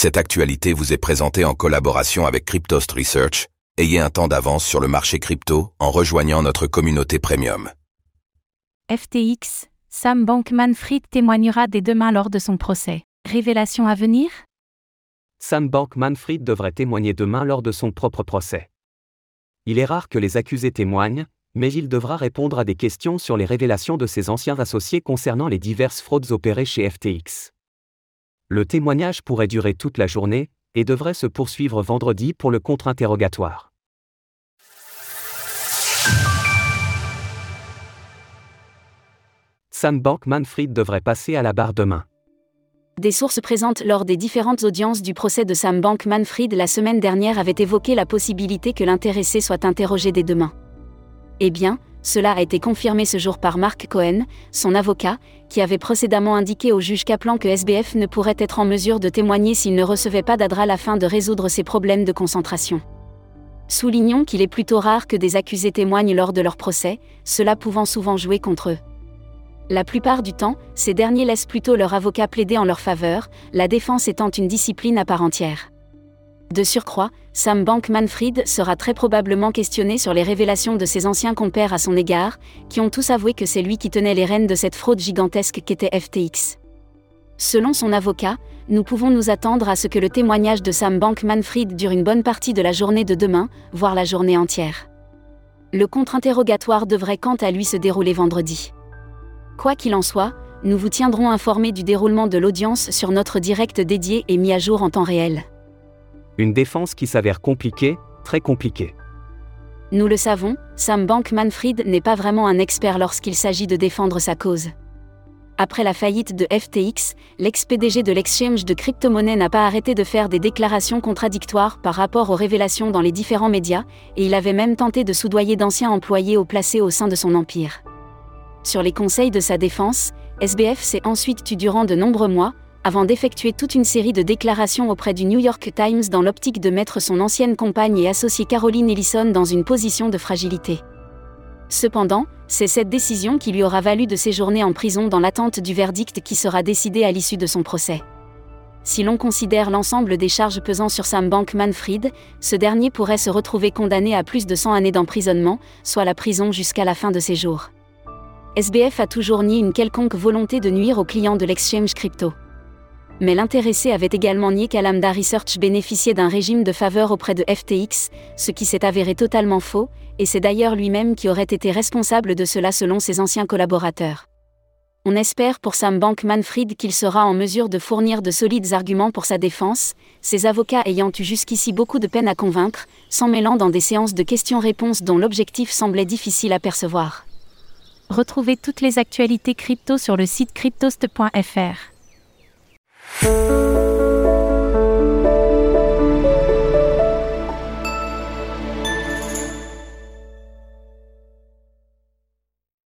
Cette actualité vous est présentée en collaboration avec Cryptost Research. Ayez un temps d'avance sur le marché crypto en rejoignant notre communauté premium. FTX, Sam Bankman-Fried témoignera dès demain lors de son procès. Révélation à venir? Sam Bankman-Fried devrait témoigner demain lors de son propre procès. Il est rare que les accusés témoignent, mais il devra répondre à des questions sur les révélations de ses anciens associés concernant les diverses fraudes opérées chez FTX. Le témoignage pourrait durer toute la journée, et devrait se poursuivre vendredi pour le contre-interrogatoire. Sam Bankman-Fried devrait passer à la barre demain. Des sources présentes lors des différentes audiences du procès de Sam Bankman-Fried la semaine dernière avaient évoqué la possibilité que l'intéressé soit interrogé dès demain. Eh bien, cela a été confirmé ce jour par Mark Cohen, son avocat, qui avait précédemment indiqué au juge Kaplan que SBF ne pourrait être en mesure de témoigner s'il ne recevait pas d'Adral afin de résoudre ses problèmes de concentration. Soulignons qu'il est plutôt rare que des accusés témoignent lors de leur procès, cela pouvant souvent jouer contre eux. La plupart du temps, ces derniers laissent plutôt leur avocat plaider en leur faveur, la défense étant une discipline à part entière. De surcroît, Sam Bankman-Fried sera très probablement questionné sur les révélations de ses anciens compères à son égard, qui ont tous avoué que c'est lui qui tenait les rênes de cette fraude gigantesque qu'était FTX. Selon son avocat, nous pouvons nous attendre à ce que le témoignage de Sam Bankman-Fried dure une bonne partie de la journée de demain, voire la journée entière. Le contre-interrogatoire devrait quant à lui se dérouler vendredi. Quoi qu'il en soit, nous vous tiendrons informés du déroulement de l'audience sur notre direct dédié et mis à jour en temps réel. Une défense qui s'avère compliquée, très compliquée. Nous le savons, Sam Bankman-Fried n'est pas vraiment un expert lorsqu'il s'agit de défendre sa cause. Après la faillite de FTX, l'ex-PDG de l'exchange de crypto-monnaies n'a pas arrêté de faire des déclarations contradictoires par rapport aux révélations dans les différents médias, et il avait même tenté de soudoyer d'anciens employés au placés au sein de son empire. Sur les conseils de sa défense, SBF s'est ensuite tu durant de nombreux mois, avant d'effectuer toute une série de déclarations auprès du New York Times dans l'optique de mettre son ancienne compagne et associée Caroline Ellison dans une position de fragilité. Cependant, c'est cette décision qui lui aura valu de séjourner en prison dans l'attente du verdict qui sera décidé à l'issue de son procès. Si l'on considère l'ensemble des charges pesant sur Sam Bankman-Fried, ce dernier pourrait se retrouver condamné à plus de 100 années d'emprisonnement, soit la prison jusqu'à la fin de ses jours. SBF a toujours nié une quelconque volonté de nuire aux clients de l'exchange crypto mais l'intéressé avait également nié qu'Alamda Research bénéficiait d'un régime de faveur auprès de FTX, ce qui s'est avéré totalement faux, et c'est d'ailleurs lui-même qui aurait été responsable de cela selon ses anciens collaborateurs. On espère pour Sam Bankman-Fried qu'il sera en mesure de fournir de solides arguments pour sa défense, ses avocats ayant eu jusqu'ici beaucoup de peine à convaincre, s'en mêlant dans des séances de questions-réponses dont l'objectif semblait difficile à percevoir. Retrouvez toutes les actualités crypto sur le site cryptost.fr. Música